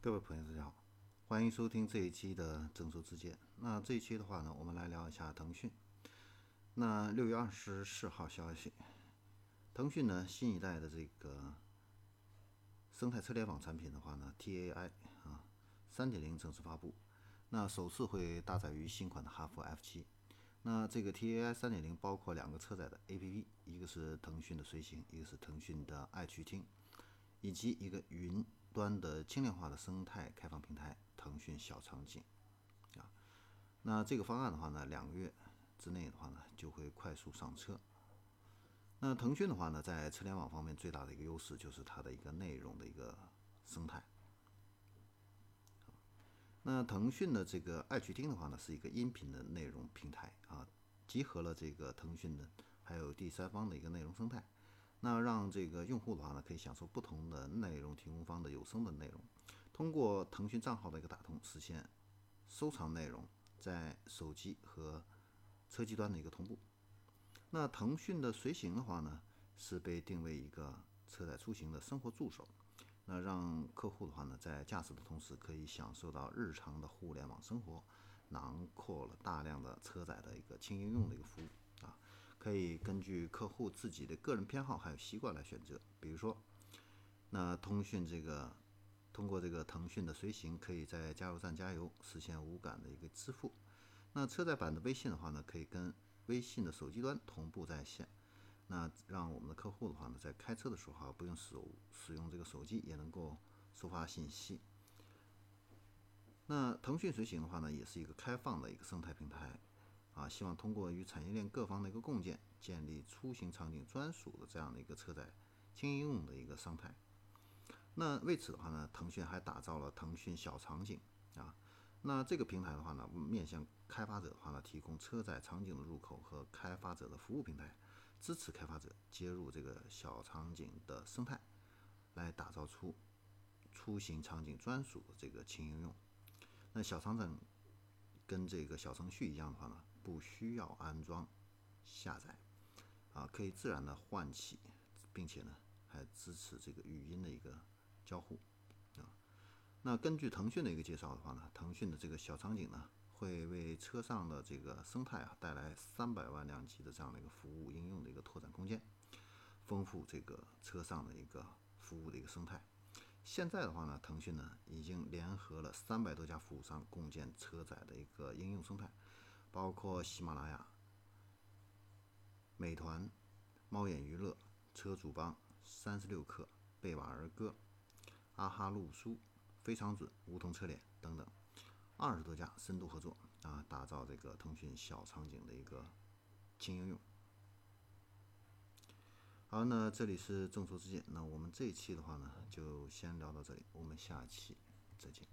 各位朋友，大家好，欢迎收听这一期的正说之见。那这一期的话呢，我们来聊一下腾讯。那六月二十四号消息，腾讯呢新一代的这个生态车联网产品的话呢，TAI 啊三点零正式发布。那首次会搭载于新款的哈弗 F 七。那这个 TAI 三点零包括两个车载的 APP，一个是腾讯的随行，一个是腾讯的爱趣听，以及一个云。端的轻量化的生态开放平台，腾讯小场景，啊，那这个方案的话呢，两个月之内的话呢，就会快速上车。那腾讯的话呢，在车联网方面最大的一个优势就是它的一个内容的一个生态。那腾讯的这个爱趣听的话呢，是一个音频的内容平台啊，集合了这个腾讯的还有第三方的一个内容生态。那让这个用户的话呢，可以享受不同的内容提供方的有声的内容，通过腾讯账号的一个打通，实现收藏内容在手机和车机端的一个同步。那腾讯的随行的话呢，是被定位一个车载出行的生活助手，那让客户的话呢，在驾驶的同时可以享受到日常的互联网生活，囊括了大量的车载的一个轻应用的一个服务。可以根据客户自己的个人偏好还有习惯来选择。比如说，那通讯这个通过这个腾讯的随行，可以在加油站加油，实现无感的一个支付。那车载版的微信的话呢，可以跟微信的手机端同步在线，那让我们的客户的话呢，在开车的时候，不用手使用这个手机也能够收发信息。那腾讯随行的话呢，也是一个开放的一个生态平台。希望通过与产业链各方的一个共建，建立出行场景专属的这样的一个车载轻应用的一个生态。那为此的话呢，腾讯还打造了腾讯小场景啊。那这个平台的话呢，面向开发者的话呢，提供车载场景的入口和开发者的服务平台，支持开发者接入这个小场景的生态，来打造出出行场景专属的这个轻应用。那小场景跟这个小程序一样的话呢？不需要安装、下载，啊，可以自然的唤起，并且呢，还支持这个语音的一个交互，啊，那根据腾讯的一个介绍的话呢，腾讯的这个小场景呢，会为车上的这个生态啊带来三百万量级的这样的一个服务应用的一个拓展空间，丰富这个车上的一个服务的一个生态。现在的话呢，腾讯呢已经联合了三百多家服务商共建车载的一个应用生态。包括喜马拉雅、美团、猫眼娱乐、车主帮、三十六氪、贝瓦儿歌、阿哈路书、非常准、梧桐车联等等，二十多家深度合作啊，打造这个腾讯小场景的一个轻应用。好，那这里是众说之见，那我们这一期的话呢，就先聊到这里，我们下期再见。